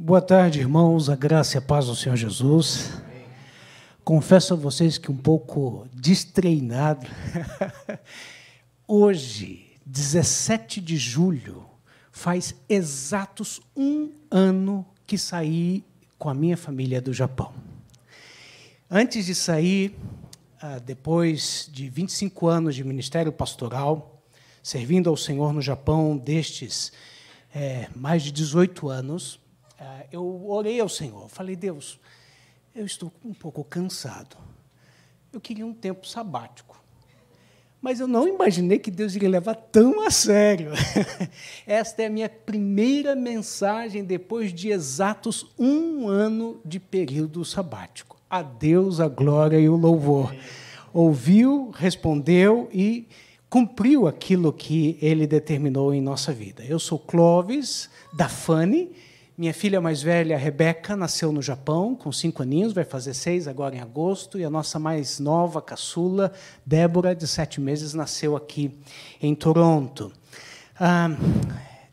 Boa tarde, irmãos. A graça e a paz do Senhor Jesus. Confesso a vocês que um pouco destreinado. Hoje, 17 de julho, faz exatos um ano que saí com a minha família do Japão. Antes de sair, ah, depois de 25 anos de ministério pastoral, servindo ao Senhor no Japão destes é, mais de 18 anos, eu orei ao Senhor. Falei, Deus, eu estou um pouco cansado. Eu queria um tempo sabático. Mas eu não imaginei que Deus iria levar tão a sério. Esta é a minha primeira mensagem depois de exatos um ano de período sabático. A Deus a glória e o louvor. Ouviu, respondeu e cumpriu aquilo que ele determinou em nossa vida. Eu sou Clóvis, da Fane, minha filha mais velha, Rebeca, nasceu no Japão com cinco aninhos, vai fazer seis agora em agosto, e a nossa mais nova, caçula, Débora, de sete meses, nasceu aqui em Toronto. Ah,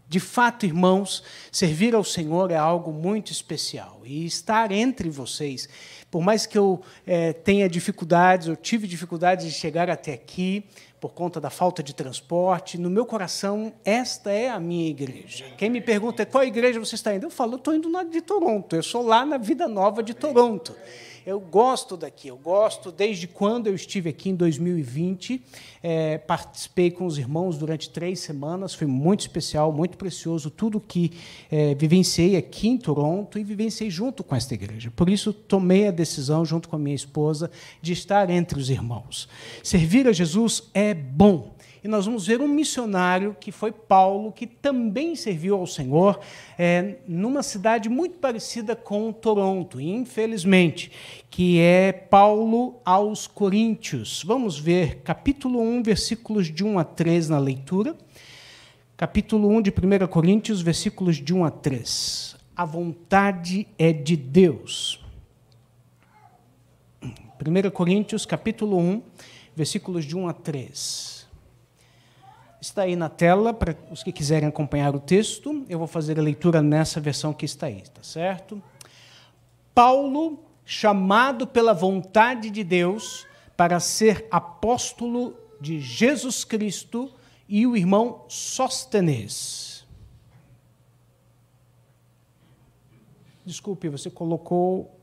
de fato, irmãos, servir ao Senhor é algo muito especial. E estar entre vocês, por mais que eu é, tenha dificuldades, eu tive dificuldades de chegar até aqui, por conta da falta de transporte. No meu coração, esta é a minha igreja. Quem me pergunta qual igreja você está indo, eu falo, estou indo na de Toronto, eu sou lá na Vida Nova de Toronto. Eu gosto daqui, eu gosto desde quando eu estive aqui em 2020. É, participei com os irmãos durante três semanas, foi muito especial, muito precioso, tudo que é, vivenciei aqui em Toronto e vivenciei junto com esta igreja. Por isso, tomei a decisão, junto com a minha esposa, de estar entre os irmãos. Servir a Jesus é bom e nós vamos ver um missionário que foi Paulo, que também serviu ao Senhor é, numa cidade muito parecida com Toronto, infelizmente, que é Paulo aos Coríntios. Vamos ver capítulo 1, versículos de 1 a 3 na leitura. Capítulo 1 de 1 Coríntios, versículos de 1 a 3. A vontade é de Deus. 1 Coríntios, capítulo 1, versículos de 1 a 3. Está aí na tela para os que quiserem acompanhar o texto. Eu vou fazer a leitura nessa versão que está aí, tá certo? Paulo, chamado pela vontade de Deus para ser apóstolo de Jesus Cristo, e o irmão Sóstenes. Desculpe, você colocou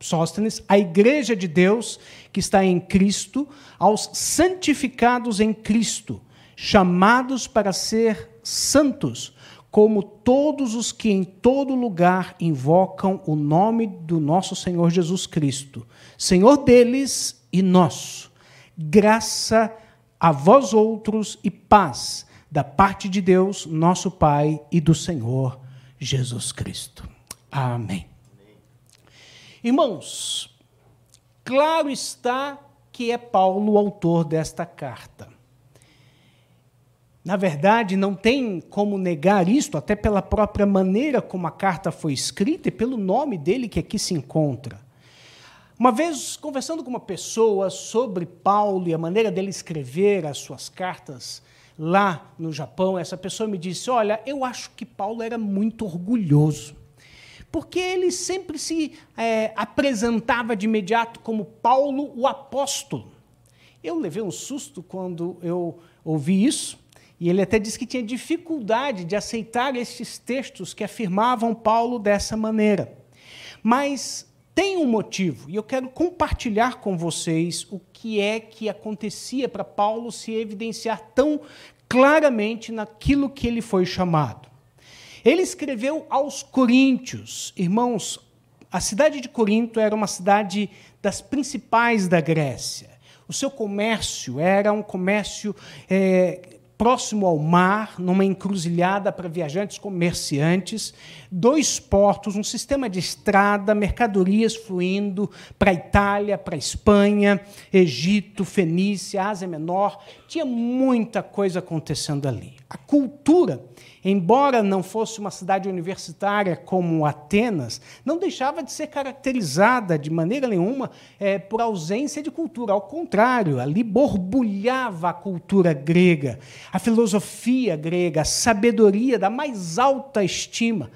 Sóstenes, a igreja de Deus que está em Cristo, aos santificados em Cristo, chamados para ser santos, como todos os que em todo lugar invocam o nome do nosso Senhor Jesus Cristo, Senhor deles e nosso. Graça a vós outros e paz da parte de Deus, nosso Pai, e do Senhor Jesus Cristo. Amém. Irmãos, claro está que é Paulo o autor desta carta. Na verdade, não tem como negar isto, até pela própria maneira como a carta foi escrita e pelo nome dele que aqui se encontra. Uma vez, conversando com uma pessoa sobre Paulo e a maneira dele escrever as suas cartas lá no Japão, essa pessoa me disse: Olha, eu acho que Paulo era muito orgulhoso porque ele sempre se é, apresentava de imediato como Paulo o apóstolo. Eu levei um susto quando eu ouvi isso, e ele até disse que tinha dificuldade de aceitar estes textos que afirmavam Paulo dessa maneira. Mas tem um motivo, e eu quero compartilhar com vocês o que é que acontecia para Paulo se evidenciar tão claramente naquilo que ele foi chamado. Ele escreveu aos Coríntios. Irmãos, a cidade de Corinto era uma cidade das principais da Grécia. O seu comércio era um comércio é, próximo ao mar, numa encruzilhada para viajantes comerciantes, dois portos, um sistema de estrada, mercadorias fluindo para a Itália, para a Espanha, Egito, Fenícia, Ásia Menor. Tinha muita coisa acontecendo ali. A cultura embora não fosse uma cidade universitária como Atenas, não deixava de ser caracterizada de maneira nenhuma é, por ausência de cultura. Ao contrário, ali borbulhava a cultura grega, a filosofia grega, a sabedoria da mais alta estima.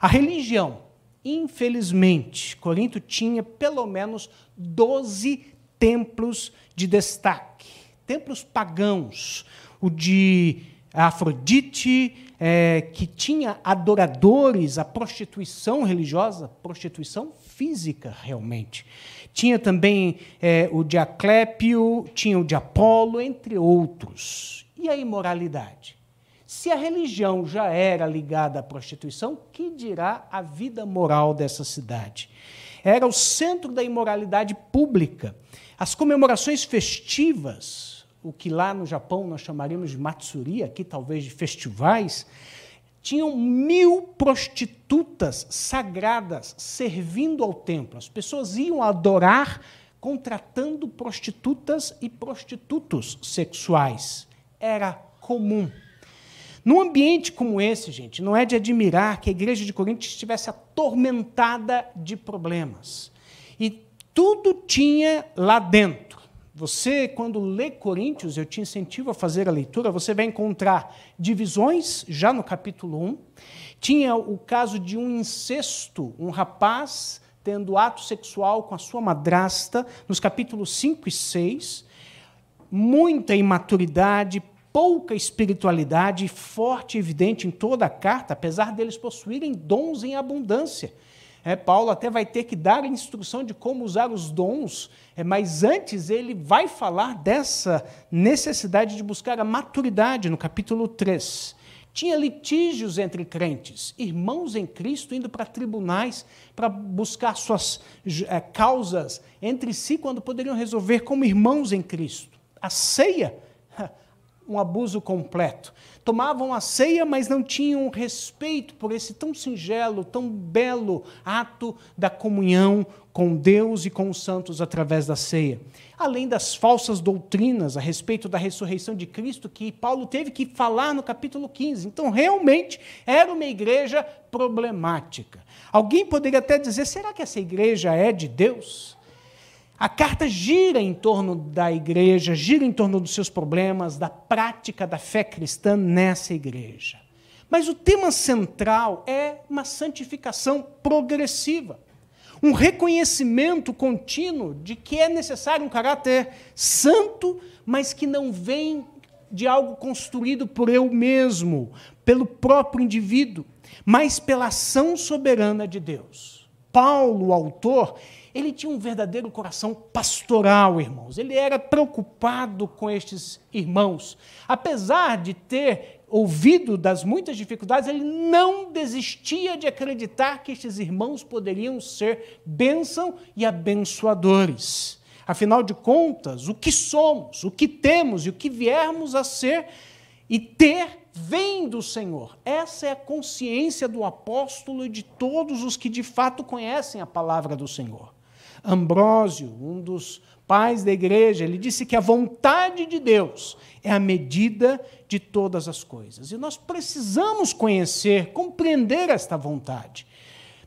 A religião, infelizmente, Corinto tinha pelo menos 12 templos de destaque, templos pagãos, o de Afrodite, é, que tinha adoradores, a prostituição religiosa, prostituição física, realmente. Tinha também é, o de Aclépio, tinha o de Apolo, entre outros. E a imoralidade? Se a religião já era ligada à prostituição, que dirá a vida moral dessa cidade? Era o centro da imoralidade pública. As comemorações festivas, o que lá no Japão nós chamaríamos de matsuri, aqui talvez de festivais, tinham mil prostitutas sagradas servindo ao templo. As pessoas iam adorar contratando prostitutas e prostitutos sexuais. Era comum. Num ambiente como esse, gente, não é de admirar que a igreja de Corinto estivesse atormentada de problemas. E tudo tinha lá dentro. Você, quando lê Coríntios, eu te incentivo a fazer a leitura, você vai encontrar divisões, já no capítulo 1. Tinha o caso de um incesto, um rapaz tendo ato sexual com a sua madrasta, nos capítulos 5 e 6. Muita imaturidade, pouca espiritualidade forte e evidente em toda a carta, apesar deles possuírem dons em abundância. É, Paulo até vai ter que dar a instrução de como usar os dons, é, mas antes ele vai falar dessa necessidade de buscar a maturidade no capítulo 3. Tinha litígios entre crentes, irmãos em Cristo indo para tribunais para buscar suas é, causas entre si, quando poderiam resolver como irmãos em Cristo. A ceia um abuso completo. Tomavam a ceia, mas não tinham respeito por esse tão singelo, tão belo ato da comunhão com Deus e com os santos através da ceia. Além das falsas doutrinas a respeito da ressurreição de Cristo, que Paulo teve que falar no capítulo 15. Então, realmente, era uma igreja problemática. Alguém poderia até dizer: será que essa igreja é de Deus? A carta gira em torno da igreja, gira em torno dos seus problemas, da prática da fé cristã nessa igreja. Mas o tema central é uma santificação progressiva. Um reconhecimento contínuo de que é necessário um caráter santo, mas que não vem de algo construído por eu mesmo, pelo próprio indivíduo, mas pela ação soberana de Deus. Paulo, o autor, ele tinha um verdadeiro coração pastoral, irmãos. Ele era preocupado com estes irmãos. Apesar de ter ouvido das muitas dificuldades, ele não desistia de acreditar que estes irmãos poderiam ser bênção e abençoadores. Afinal de contas, o que somos, o que temos e o que viermos a ser e ter vem do Senhor. Essa é a consciência do apóstolo e de todos os que de fato conhecem a palavra do Senhor. Ambrósio, um dos pais da igreja, ele disse que a vontade de Deus é a medida de todas as coisas. E nós precisamos conhecer, compreender esta vontade.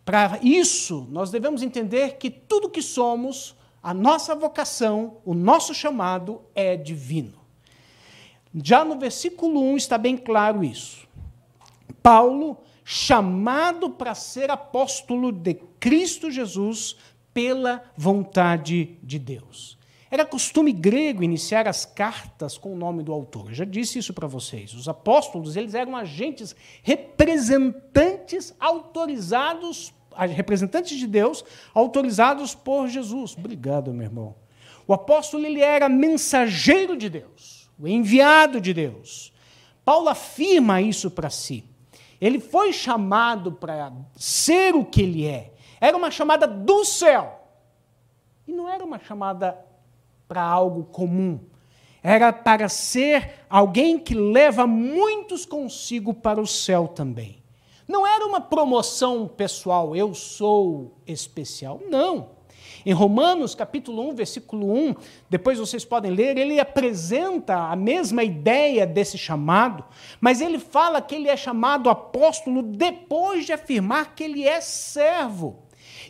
Para isso, nós devemos entender que tudo que somos, a nossa vocação, o nosso chamado é divino. Já no versículo 1 está bem claro isso. Paulo, chamado para ser apóstolo de Cristo Jesus, pela vontade de Deus. Era costume grego iniciar as cartas com o nome do autor. Eu já disse isso para vocês. Os apóstolos, eles eram agentes representantes autorizados, representantes de Deus, autorizados por Jesus. Obrigado, meu irmão. O apóstolo ele era mensageiro de Deus, o enviado de Deus. Paulo afirma isso para si. Ele foi chamado para ser o que ele é. Era uma chamada do céu. E não era uma chamada para algo comum. Era para ser alguém que leva muitos consigo para o céu também. Não era uma promoção pessoal, eu sou especial. Não. Em Romanos, capítulo 1, versículo 1, depois vocês podem ler, ele apresenta a mesma ideia desse chamado, mas ele fala que ele é chamado apóstolo depois de afirmar que ele é servo.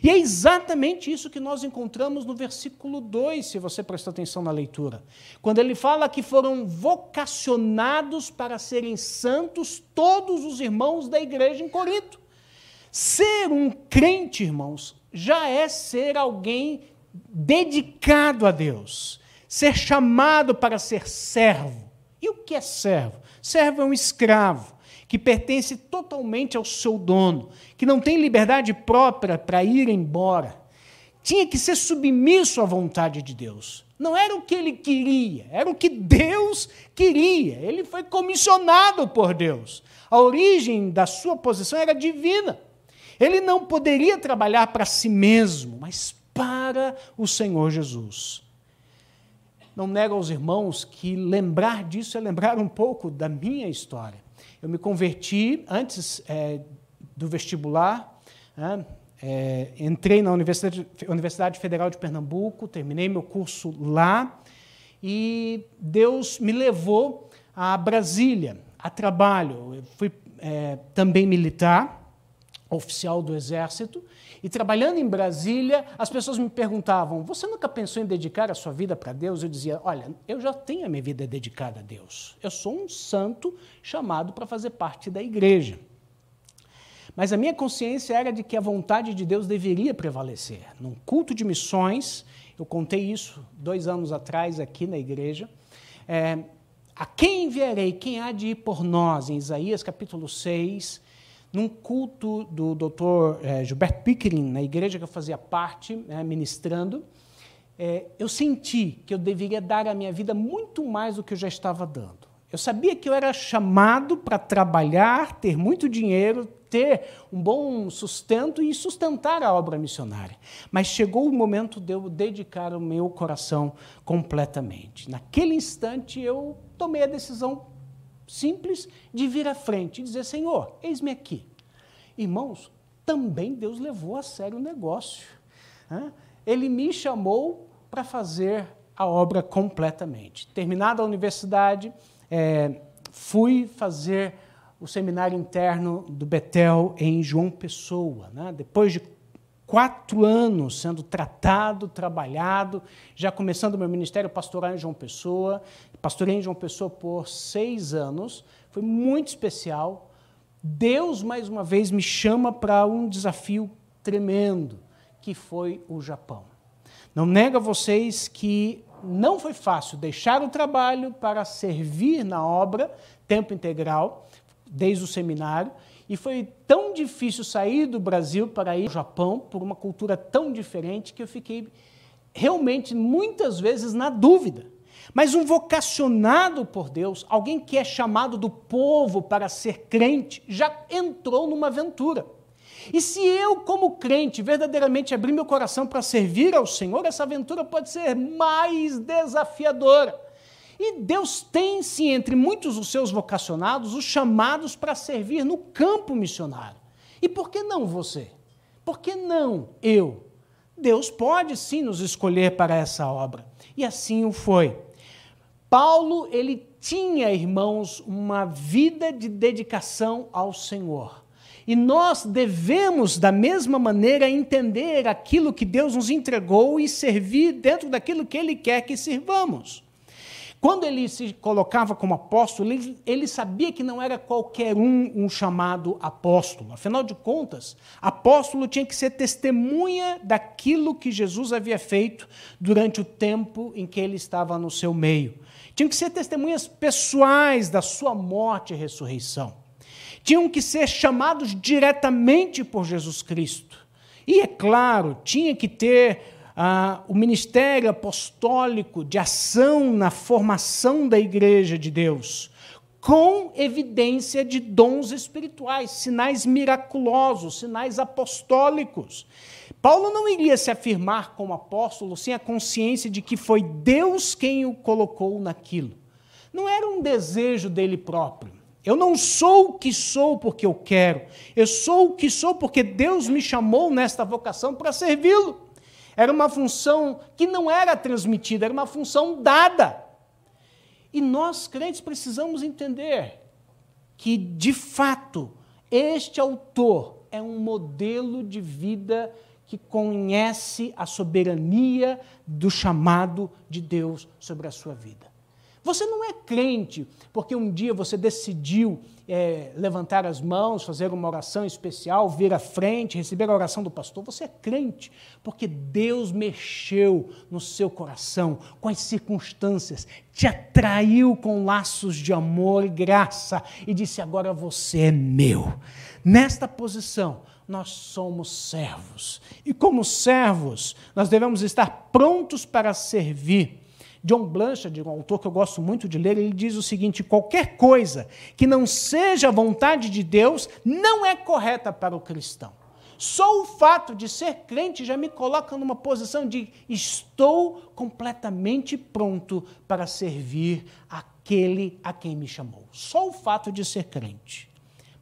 E é exatamente isso que nós encontramos no versículo 2, se você prestar atenção na leitura. Quando ele fala que foram vocacionados para serem santos todos os irmãos da igreja em Corinto. Ser um crente, irmãos, já é ser alguém dedicado a Deus, ser chamado para ser servo. E o que é servo? Servo é um escravo que pertence totalmente ao seu dono, que não tem liberdade própria para ir embora. Tinha que ser submisso à vontade de Deus. Não era o que ele queria, era o que Deus queria. Ele foi comissionado por Deus. A origem da sua posição era divina. Ele não poderia trabalhar para si mesmo, mas para o Senhor Jesus. Não nego aos irmãos que lembrar disso é lembrar um pouco da minha história. Eu me converti antes é, do vestibular, é, é, entrei na Universidade, Universidade Federal de Pernambuco, terminei meu curso lá e Deus me levou a Brasília, a trabalho. Eu fui é, também militar, oficial do Exército, e trabalhando em Brasília, as pessoas me perguntavam: Você nunca pensou em dedicar a sua vida para Deus? Eu dizia: Olha, eu já tenho a minha vida dedicada a Deus. Eu sou um santo chamado para fazer parte da igreja. Mas a minha consciência era de que a vontade de Deus deveria prevalecer. Num culto de missões, eu contei isso dois anos atrás aqui na igreja. É, a quem enviarei? Quem há de ir por nós? Em Isaías capítulo 6, num culto do Dr. É, Gilberto Pickering, na igreja que eu fazia parte, é, ministrando, é, eu senti que eu deveria dar à minha vida muito mais do que eu já estava dando. Eu sabia que eu era chamado para trabalhar, ter muito dinheiro, ter um bom sustento e sustentar a obra missionária. Mas chegou o momento de eu dedicar o meu coração completamente. Naquele instante eu tomei a decisão simples de vir à frente e dizer: Senhor, eis-me aqui. Irmãos, também Deus levou a sério o negócio. Ele me chamou para fazer a obra completamente. Terminada a universidade, é, fui fazer o seminário interno do Betel em João Pessoa. Né? Depois de quatro anos sendo tratado, trabalhado, já começando meu ministério pastoral em João Pessoa, pastorei em João Pessoa por seis anos, foi muito especial. Deus, mais uma vez, me chama para um desafio tremendo, que foi o Japão. Não nego a vocês que não foi fácil deixar o trabalho para servir na obra, tempo integral, desde o seminário, e foi tão difícil sair do Brasil para ir ao Japão, por uma cultura tão diferente, que eu fiquei realmente muitas vezes na dúvida. Mas um vocacionado por Deus, alguém que é chamado do povo para ser crente, já entrou numa aventura. E se eu, como crente, verdadeiramente abrir meu coração para servir ao Senhor, essa aventura pode ser mais desafiadora. E Deus tem, sim, entre muitos dos seus vocacionados, os chamados para servir no campo missionário. E por que não você? Por que não eu? Deus pode sim nos escolher para essa obra. E assim o foi. Paulo, ele tinha, irmãos, uma vida de dedicação ao Senhor. E nós devemos, da mesma maneira, entender aquilo que Deus nos entregou e servir dentro daquilo que Ele quer que sirvamos. Quando ele se colocava como apóstolo, ele, ele, sabia que não era qualquer um um chamado apóstolo. Afinal de contas, apóstolo tinha que ser testemunha daquilo que Jesus havia feito durante o tempo em que ele estava no seu meio. Tinham que ser testemunhas pessoais da sua morte e ressurreição. Tinham que ser chamados diretamente por Jesus Cristo. E, é claro, tinha que ter ah, o ministério apostólico de ação na formação da igreja de Deus, com evidência de dons espirituais, sinais miraculosos, sinais apostólicos. Paulo não iria se afirmar como apóstolo sem a consciência de que foi Deus quem o colocou naquilo. Não era um desejo dele próprio. Eu não sou o que sou porque eu quero. Eu sou o que sou porque Deus me chamou nesta vocação para servi-lo. Era uma função que não era transmitida, era uma função dada. E nós, crentes, precisamos entender que, de fato, este autor é um modelo de vida que conhece a soberania do chamado de Deus sobre a sua vida. Você não é crente porque um dia você decidiu é, levantar as mãos, fazer uma oração especial, vir à frente, receber a oração do pastor. Você é crente porque Deus mexeu no seu coração, com as circunstâncias, te atraiu com laços de amor e graça e disse: agora você é meu. Nesta posição, nós somos servos. E como servos, nós devemos estar prontos para servir John Blanchard, um autor que eu gosto muito de ler, ele diz o seguinte: qualquer coisa que não seja a vontade de Deus não é correta para o cristão. Só o fato de ser crente já me coloca numa posição de estou completamente pronto para servir aquele a quem me chamou. Só o fato de ser crente.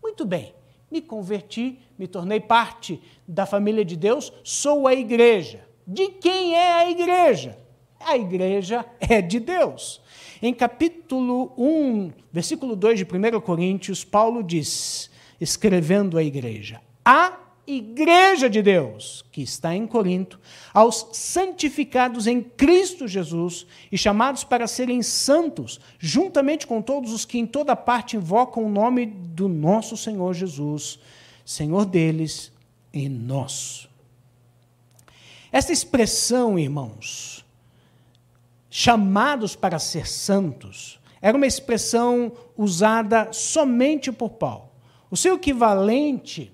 Muito bem, me converti, me tornei parte da família de Deus, sou a igreja. De quem é a igreja? A igreja é de Deus. Em capítulo 1, versículo 2 de 1 Coríntios, Paulo diz, escrevendo à igreja: A igreja de Deus, que está em Corinto, aos santificados em Cristo Jesus e chamados para serem santos, juntamente com todos os que em toda parte invocam o nome do nosso Senhor Jesus, Senhor deles e nosso. Esta expressão, irmãos, chamados para ser santos, era uma expressão usada somente por Paulo. O seu equivalente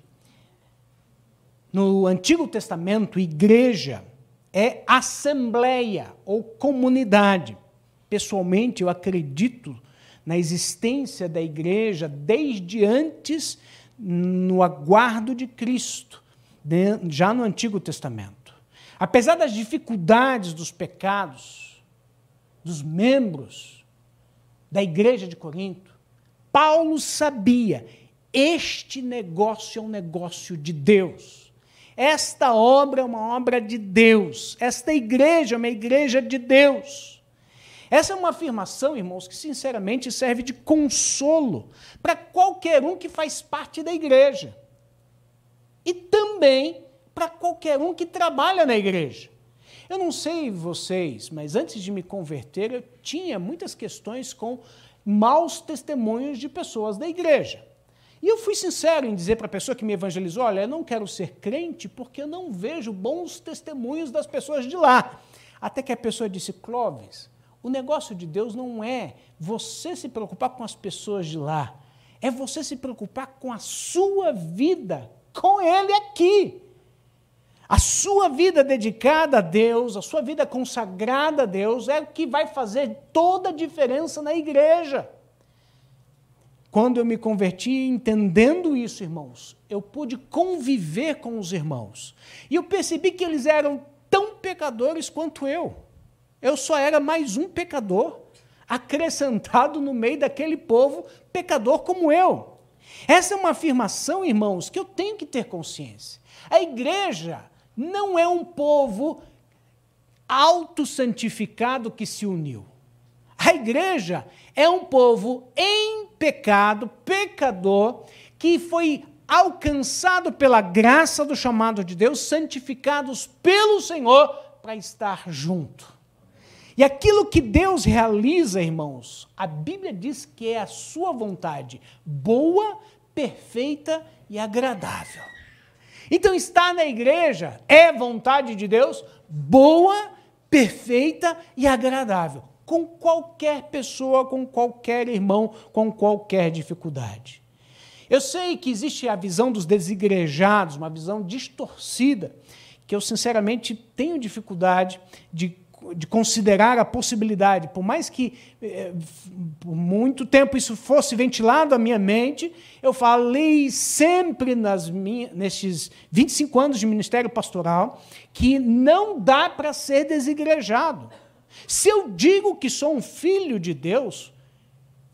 no Antigo Testamento, igreja, é assembleia ou comunidade. Pessoalmente, eu acredito na existência da igreja desde antes, no aguardo de Cristo, já no Antigo Testamento. Apesar das dificuldades dos pecados, dos membros da igreja de Corinto, Paulo sabia: este negócio é um negócio de Deus. Esta obra é uma obra de Deus. Esta igreja é uma igreja de Deus. Essa é uma afirmação, irmãos, que sinceramente serve de consolo para qualquer um que faz parte da igreja. E também para qualquer um que trabalha na igreja. Eu não sei vocês, mas antes de me converter, eu tinha muitas questões com maus testemunhos de pessoas da igreja. E eu fui sincero em dizer para a pessoa que me evangelizou: olha, eu não quero ser crente porque eu não vejo bons testemunhos das pessoas de lá. Até que a pessoa disse: Clóvis, o negócio de Deus não é você se preocupar com as pessoas de lá, é você se preocupar com a sua vida, com Ele aqui. A sua vida dedicada a Deus, a sua vida consagrada a Deus, é o que vai fazer toda a diferença na igreja. Quando eu me converti, entendendo isso, irmãos, eu pude conviver com os irmãos. E eu percebi que eles eram tão pecadores quanto eu. Eu só era mais um pecador, acrescentado no meio daquele povo pecador como eu. Essa é uma afirmação, irmãos, que eu tenho que ter consciência. A igreja não é um povo autossantificado que se uniu. A igreja é um povo em pecado, pecador, que foi alcançado pela graça do chamado de Deus, santificados pelo Senhor para estar junto. E aquilo que Deus realiza, irmãos, a Bíblia diz que é a sua vontade, boa, perfeita e agradável. Então, estar na igreja é vontade de Deus boa, perfeita e agradável, com qualquer pessoa, com qualquer irmão, com qualquer dificuldade. Eu sei que existe a visão dos desigrejados, uma visão distorcida, que eu sinceramente tenho dificuldade de de considerar a possibilidade, por mais que eh, por muito tempo isso fosse ventilado à minha mente, eu falei sempre nas minhas, nesses 25 anos de ministério pastoral que não dá para ser desigrejado. Se eu digo que sou um filho de Deus,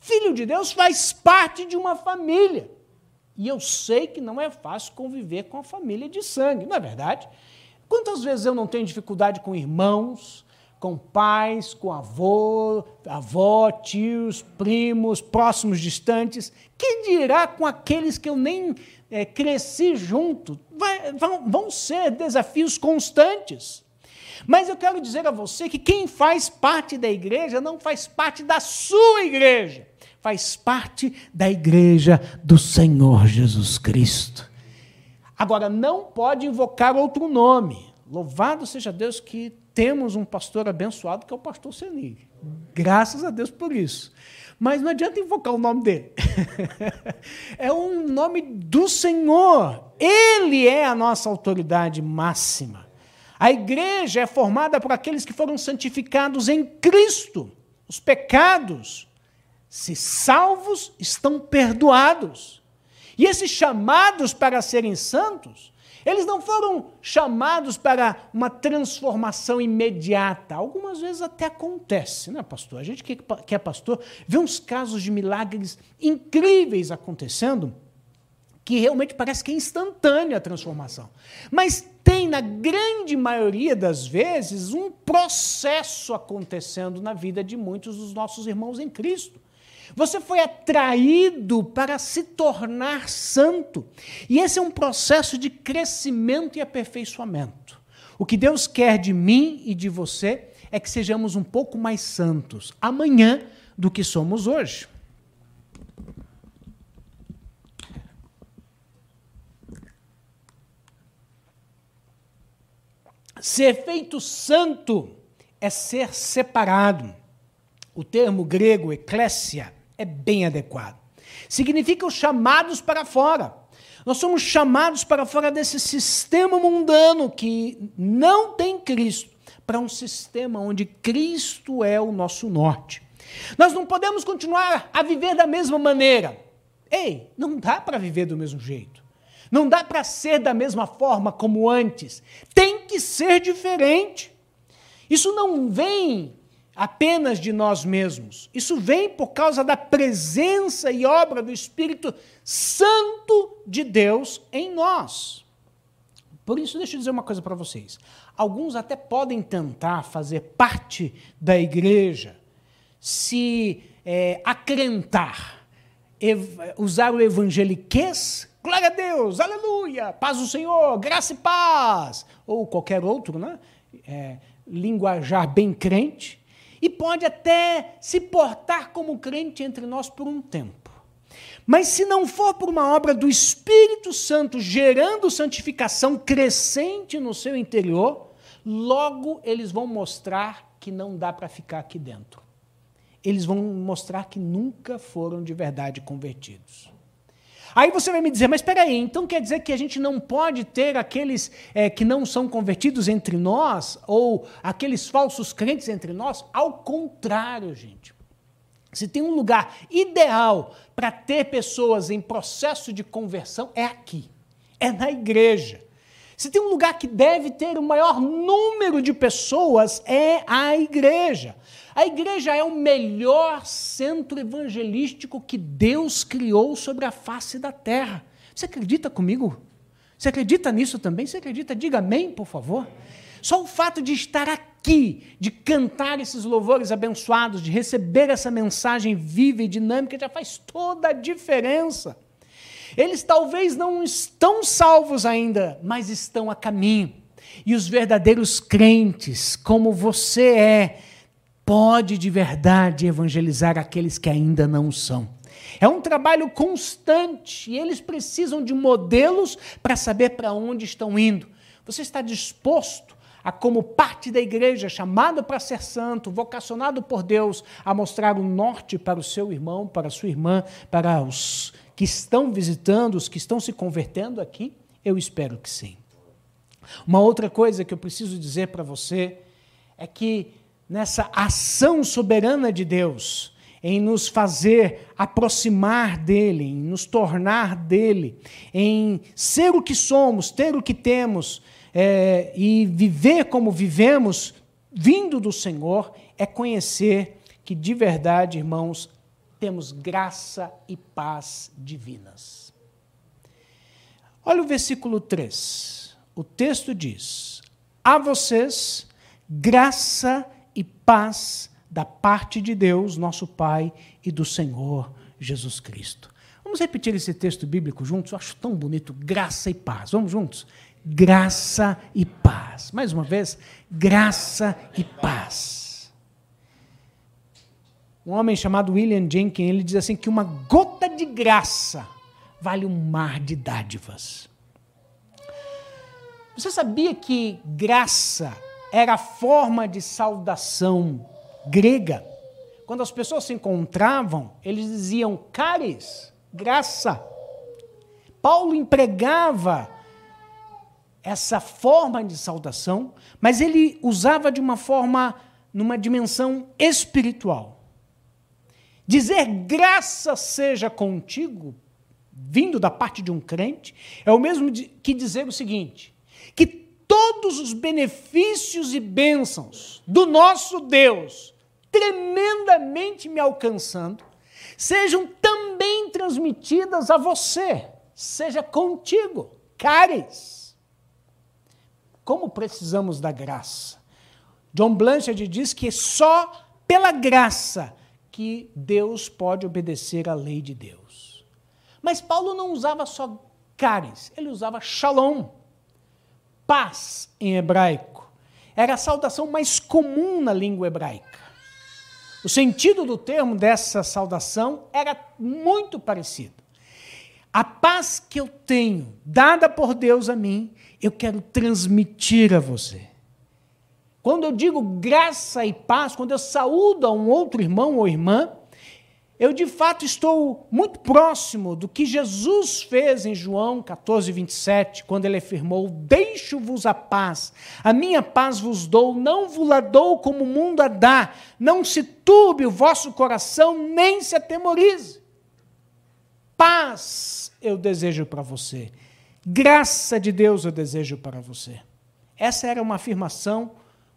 filho de Deus faz parte de uma família. E eu sei que não é fácil conviver com a família de sangue, não é verdade? Quantas vezes eu não tenho dificuldade com irmãos, com pais, com avô, avó, tios, primos, próximos, distantes. Que dirá com aqueles que eu nem é, cresci junto? Vai, vão, vão ser desafios constantes. Mas eu quero dizer a você que quem faz parte da igreja não faz parte da sua igreja, faz parte da igreja do Senhor Jesus Cristo. Agora, não pode invocar outro nome. Louvado seja Deus que temos um pastor abençoado que é o pastor Senir. Graças a Deus por isso. Mas não adianta invocar o nome dele. é um nome do Senhor. Ele é a nossa autoridade máxima. A igreja é formada por aqueles que foram santificados em Cristo. Os pecados, se salvos, estão perdoados. E esses chamados para serem santos, eles não foram chamados para uma transformação imediata. Algumas vezes até acontece, né, pastor? A gente que é pastor vê uns casos de milagres incríveis acontecendo que realmente parece que é instantânea a transformação. Mas tem, na grande maioria das vezes, um processo acontecendo na vida de muitos dos nossos irmãos em Cristo. Você foi atraído para se tornar santo. E esse é um processo de crescimento e aperfeiçoamento. O que Deus quer de mim e de você é que sejamos um pouco mais santos amanhã do que somos hoje. Ser feito santo é ser separado. O termo grego eclésia é bem adequado. Significa os chamados para fora. Nós somos chamados para fora desse sistema mundano que não tem Cristo, para um sistema onde Cristo é o nosso norte. Nós não podemos continuar a viver da mesma maneira. Ei, não dá para viver do mesmo jeito. Não dá para ser da mesma forma como antes. Tem que ser diferente. Isso não vem apenas de nós mesmos. Isso vem por causa da presença e obra do Espírito Santo de Deus em nós. Por isso, deixa eu dizer uma coisa para vocês. Alguns até podem tentar fazer parte da igreja, se é, acrentar, usar o evangeliquez Glória a Deus, aleluia, paz do Senhor, graça e paz. Ou qualquer outro, né? É, linguajar bem crente. E pode até se portar como crente entre nós por um tempo. Mas se não for por uma obra do Espírito Santo gerando santificação crescente no seu interior, logo eles vão mostrar que não dá para ficar aqui dentro. Eles vão mostrar que nunca foram de verdade convertidos. Aí você vai me dizer, mas espera aí, então quer dizer que a gente não pode ter aqueles é, que não são convertidos entre nós, ou aqueles falsos crentes entre nós? Ao contrário, gente. Se tem um lugar ideal para ter pessoas em processo de conversão, é aqui, é na igreja. Se tem um lugar que deve ter o maior número de pessoas, é a igreja. A igreja é o melhor centro evangelístico que Deus criou sobre a face da terra. Você acredita comigo? Você acredita nisso também? Você acredita? Diga amém, por favor. Só o fato de estar aqui, de cantar esses louvores abençoados, de receber essa mensagem viva e dinâmica, já faz toda a diferença. Eles talvez não estão salvos ainda, mas estão a caminho. E os verdadeiros crentes, como você é, pode de verdade evangelizar aqueles que ainda não são. É um trabalho constante e eles precisam de modelos para saber para onde estão indo. Você está disposto a, como parte da igreja, chamado para ser santo, vocacionado por Deus, a mostrar o norte para o seu irmão, para a sua irmã, para os que estão visitando, os que estão se convertendo aqui? Eu espero que sim. Uma outra coisa que eu preciso dizer para você é que nessa ação soberana de Deus, em nos fazer aproximar dele, em nos tornar dele, em ser o que somos, ter o que temos é, e viver como vivemos, vindo do Senhor, é conhecer que de verdade, irmãos, temos graça e paz divinas. Olha o versículo 3. O texto diz: A vocês graça e paz da parte de Deus, nosso Pai, e do Senhor Jesus Cristo. Vamos repetir esse texto bíblico juntos? Eu acho tão bonito. Graça e paz. Vamos juntos? graça e paz. Mais uma vez, graça e paz. Um homem chamado William Jenkins, ele diz assim que uma gota de graça vale um mar de dádivas. Você sabia que graça era a forma de saudação grega? Quando as pessoas se encontravam, eles diziam caris, graça. Paulo empregava essa forma de saudação, mas ele usava de uma forma, numa dimensão espiritual. Dizer graça seja contigo, vindo da parte de um crente, é o mesmo que dizer o seguinte: que todos os benefícios e bênçãos do nosso Deus, tremendamente me alcançando, sejam também transmitidas a você, seja contigo, cares. Como precisamos da graça? John Blanchard diz que só pela graça que Deus pode obedecer à lei de Deus. Mas Paulo não usava só caris, ele usava shalom, paz em hebraico. Era a saudação mais comum na língua hebraica. O sentido do termo dessa saudação era muito parecido. A paz que eu tenho, dada por Deus a mim, eu quero transmitir a você. Quando eu digo graça e paz, quando eu saúdo a um outro irmão ou irmã, eu de fato estou muito próximo do que Jesus fez em João 14, 27, quando ele afirmou: Deixo-vos a paz, a minha paz vos dou, não vos la dou como o mundo a dá, não se turbe o vosso coração, nem se atemorize. Paz eu desejo para você Graça de Deus eu desejo para você. Essa era uma afirmação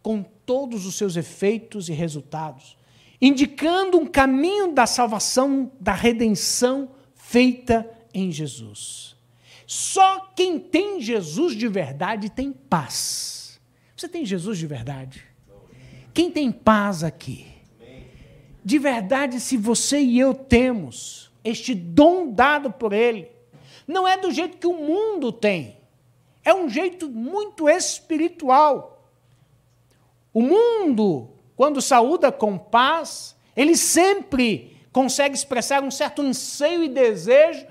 com todos os seus efeitos e resultados, indicando um caminho da salvação, da redenção feita em Jesus. Só quem tem Jesus de verdade tem paz. Você tem Jesus de verdade? Quem tem paz aqui? De verdade, se você e eu temos este dom dado por Ele, não é do jeito que o mundo tem. É um jeito muito espiritual. O mundo, quando saúda com paz, ele sempre consegue expressar um certo anseio e desejo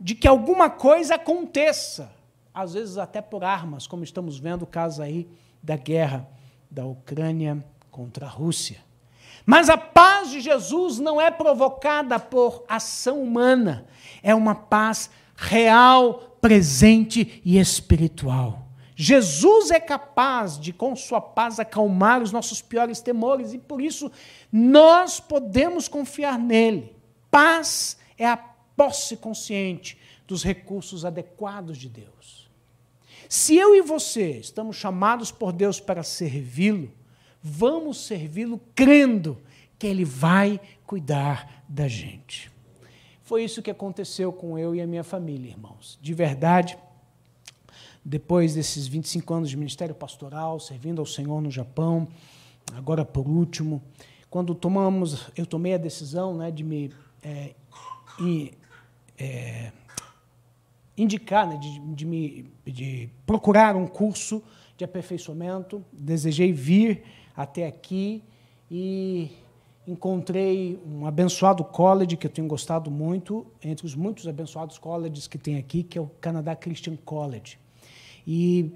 de que alguma coisa aconteça. Às vezes até por armas, como estamos vendo o caso aí da guerra da Ucrânia contra a Rússia. Mas a paz de Jesus não é provocada por ação humana, é uma paz real, presente e espiritual. Jesus é capaz de, com sua paz, acalmar os nossos piores temores e por isso nós podemos confiar nele. Paz é a posse consciente dos recursos adequados de Deus. Se eu e você estamos chamados por Deus para servi-lo, vamos servi-lo crendo que ele vai cuidar da gente. Foi isso que aconteceu com eu e a minha família, irmãos. De verdade, depois desses 25 anos de ministério pastoral, servindo ao Senhor no Japão, agora por último, quando tomamos, eu tomei a decisão né, de me é, é, indicar, né, de, de, me, de procurar um curso de aperfeiçoamento, desejei vir até aqui e encontrei um abençoado college que eu tenho gostado muito, entre os muitos abençoados colleges que tem aqui, que é o Canadá Christian College. E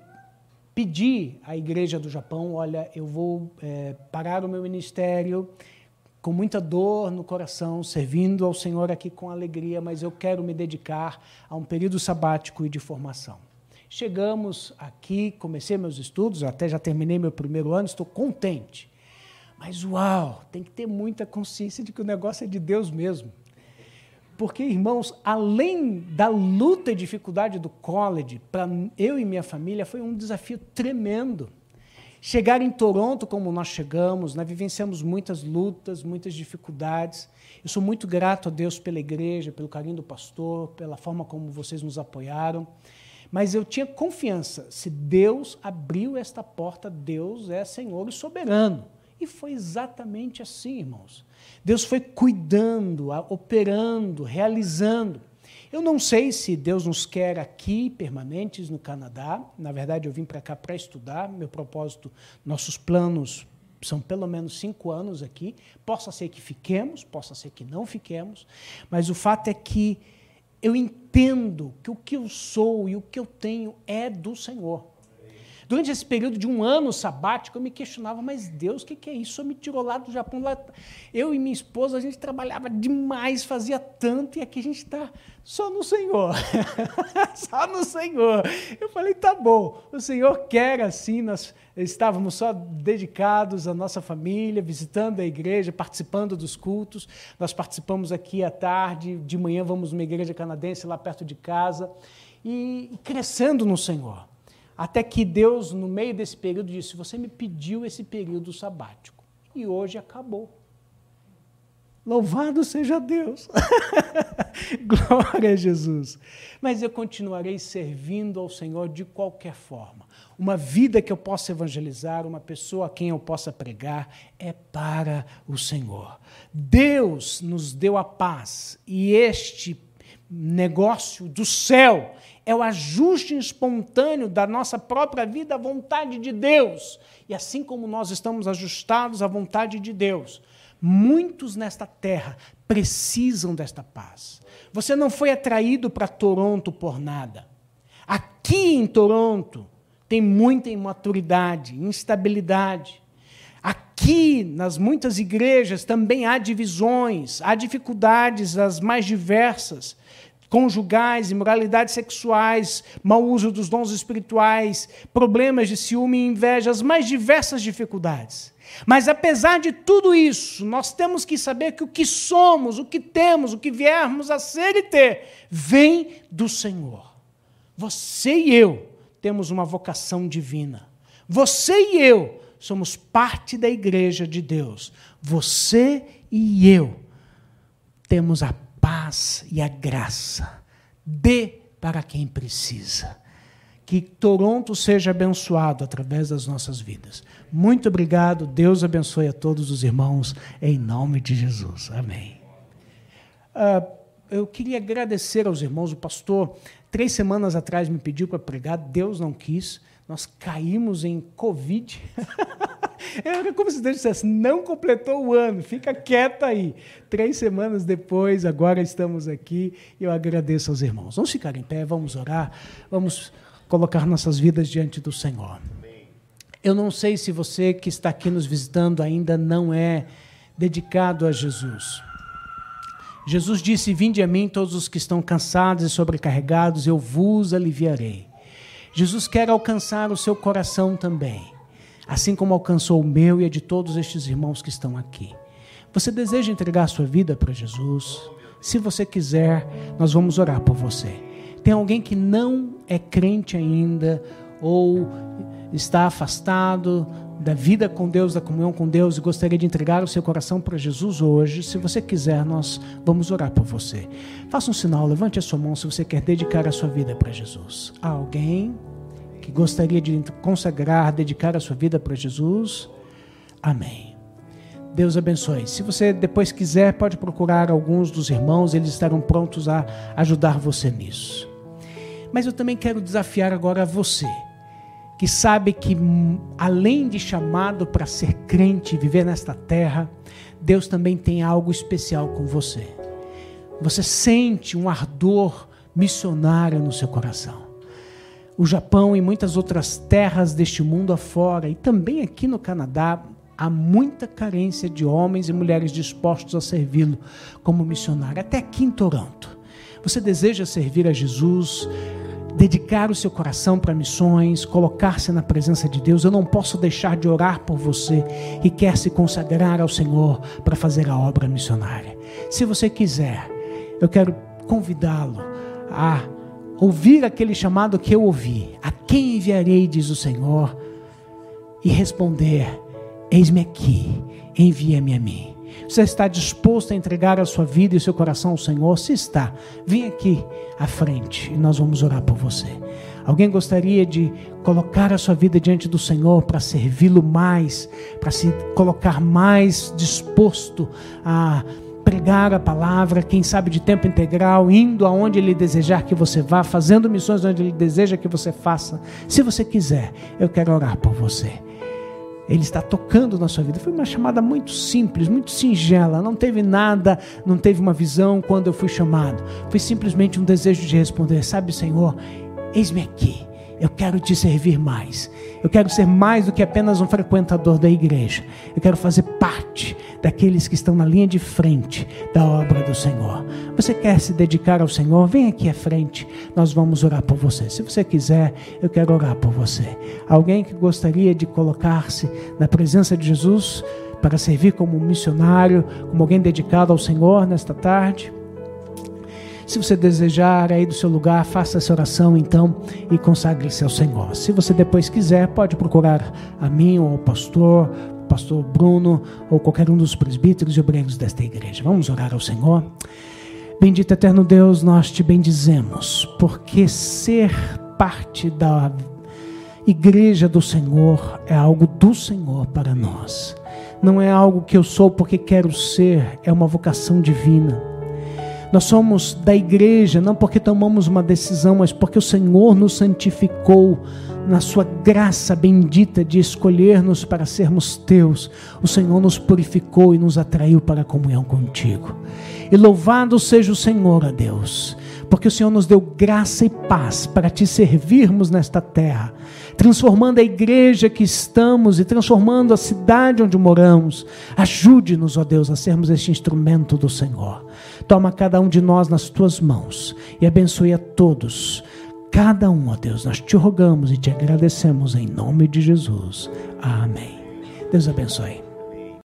pedi à igreja do Japão, olha, eu vou é, parar o meu ministério com muita dor no coração, servindo ao Senhor aqui com alegria, mas eu quero me dedicar a um período sabático e de formação. Chegamos aqui, comecei meus estudos, até já terminei meu primeiro ano, estou contente mas uau, tem que ter muita consciência de que o negócio é de Deus mesmo. Porque, irmãos, além da luta e dificuldade do college, para eu e minha família foi um desafio tremendo. Chegar em Toronto como nós chegamos, nós vivenciamos muitas lutas, muitas dificuldades. Eu sou muito grato a Deus pela igreja, pelo carinho do pastor, pela forma como vocês nos apoiaram. Mas eu tinha confiança, se Deus abriu esta porta, Deus é Senhor e soberano. E foi exatamente assim, irmãos. Deus foi cuidando, operando, realizando. Eu não sei se Deus nos quer aqui, permanentes no Canadá. Na verdade, eu vim para cá para estudar. Meu propósito, nossos planos são pelo menos cinco anos aqui. Possa ser que fiquemos, possa ser que não fiquemos. Mas o fato é que eu entendo que o que eu sou e o que eu tenho é do Senhor. Durante esse período de um ano sabático, eu me questionava, mas Deus, o que, que é isso? O me tirou lá do Japão. Lá... Eu e minha esposa, a gente trabalhava demais, fazia tanto, e aqui a gente está só no Senhor. só no Senhor. Eu falei, tá bom, o Senhor quer assim, nós estávamos só dedicados à nossa família, visitando a igreja, participando dos cultos. Nós participamos aqui à tarde, de manhã vamos numa igreja canadense lá perto de casa, e crescendo no Senhor. Até que Deus, no meio desse período, disse: Você me pediu esse período sabático. E hoje acabou. Louvado seja Deus! Glória a Jesus! Mas eu continuarei servindo ao Senhor de qualquer forma. Uma vida que eu possa evangelizar, uma pessoa a quem eu possa pregar, é para o Senhor. Deus nos deu a paz e este negócio do céu é o ajuste espontâneo da nossa própria vida à vontade de Deus. E assim como nós estamos ajustados à vontade de Deus, muitos nesta terra precisam desta paz. Você não foi atraído para Toronto por nada. Aqui em Toronto tem muita imaturidade, instabilidade. Aqui, nas muitas igrejas, também há divisões, há dificuldades as mais diversas conjugais, imoralidades sexuais, mau uso dos dons espirituais, problemas de ciúme e inveja, as mais diversas dificuldades. Mas apesar de tudo isso, nós temos que saber que o que somos, o que temos, o que viermos a ser e ter, vem do Senhor. Você e eu temos uma vocação divina. Você e eu somos parte da igreja de Deus. Você e eu temos a paz e a graça. Dê para quem precisa. Que Toronto seja abençoado através das nossas vidas. Muito obrigado. Deus abençoe a todos os irmãos, em nome de Jesus. Amém. Uh, eu queria agradecer aos irmãos. O pastor, três semanas atrás, me pediu para pregar, Deus não quis. Nós caímos em Covid. Era como se Deus dissesse: não completou o ano, fica quieta aí. Três semanas depois, agora estamos aqui e eu agradeço aos irmãos. Vamos ficar em pé, vamos orar, vamos colocar nossas vidas diante do Senhor. Eu não sei se você que está aqui nos visitando ainda não é dedicado a Jesus. Jesus disse: Vinde a mim todos os que estão cansados e sobrecarregados, eu vos aliviarei. Jesus quer alcançar o seu coração também assim como alcançou o meu e a de todos estes irmãos que estão aqui. Você deseja entregar sua vida para Jesus? Se você quiser, nós vamos orar por você. Tem alguém que não é crente ainda ou está afastado da vida com Deus, da comunhão com Deus e gostaria de entregar o seu coração para Jesus hoje, se você quiser, nós vamos orar por você. Faça um sinal, levante a sua mão se você quer dedicar a sua vida para Jesus. Há alguém? que gostaria de consagrar, dedicar a sua vida para Jesus, amém. Deus abençoe. Se você depois quiser, pode procurar alguns dos irmãos, eles estarão prontos a ajudar você nisso. Mas eu também quero desafiar agora você, que sabe que além de chamado para ser crente e viver nesta terra, Deus também tem algo especial com você. Você sente um ardor missionário no seu coração o Japão e muitas outras terras deste mundo afora, e também aqui no Canadá, há muita carência de homens e mulheres dispostos a servi-lo como missionário, até aqui em Toronto. Você deseja servir a Jesus, dedicar o seu coração para missões, colocar-se na presença de Deus, eu não posso deixar de orar por você que quer se consagrar ao Senhor para fazer a obra missionária. Se você quiser, eu quero convidá-lo a ouvir aquele chamado que eu ouvi: A quem enviarei, diz o Senhor, e responder: Eis-me aqui, envia-me a mim. Você está disposto a entregar a sua vida e o seu coração ao Senhor? Se está, vem aqui à frente e nós vamos orar por você. Alguém gostaria de colocar a sua vida diante do Senhor para servi-lo mais, para se colocar mais disposto a pregar a palavra, quem sabe de tempo integral, indo aonde Ele desejar que você vá, fazendo missões onde Ele deseja que você faça. Se você quiser, eu quero orar por você. Ele está tocando na sua vida. Foi uma chamada muito simples, muito singela. Não teve nada, não teve uma visão quando eu fui chamado. Foi simplesmente um desejo de responder: Sabe, Senhor, eis-me aqui. Eu quero te servir mais. Eu quero ser mais do que apenas um frequentador da igreja. Eu quero fazer parte daqueles que estão na linha de frente da obra do Senhor. Você quer se dedicar ao Senhor? Vem aqui à frente. Nós vamos orar por você. Se você quiser, eu quero orar por você. Alguém que gostaria de colocar-se na presença de Jesus para servir como missionário, como alguém dedicado ao Senhor nesta tarde? Se você desejar aí do seu lugar, faça essa oração então e consagre-se ao Senhor. Se você depois quiser, pode procurar a mim ou ao pastor, pastor Bruno ou qualquer um dos presbíteros e obreiros desta igreja. Vamos orar ao Senhor. Bendito eterno Deus, nós te bendizemos, porque ser parte da igreja do Senhor é algo do Senhor para nós. Não é algo que eu sou porque quero ser, é uma vocação divina. Nós somos da igreja não porque tomamos uma decisão, mas porque o Senhor nos santificou na sua graça bendita de escolher-nos para sermos teus. O Senhor nos purificou e nos atraiu para a comunhão contigo. E louvado seja o Senhor, a Deus, porque o Senhor nos deu graça e paz para te servirmos nesta terra transformando a igreja que estamos e transformando a cidade onde moramos. Ajude-nos, ó Deus, a sermos este instrumento do Senhor. Toma cada um de nós nas tuas mãos e abençoe a todos. Cada um, ó Deus, nós te rogamos e te agradecemos em nome de Jesus. Amém. Deus abençoe.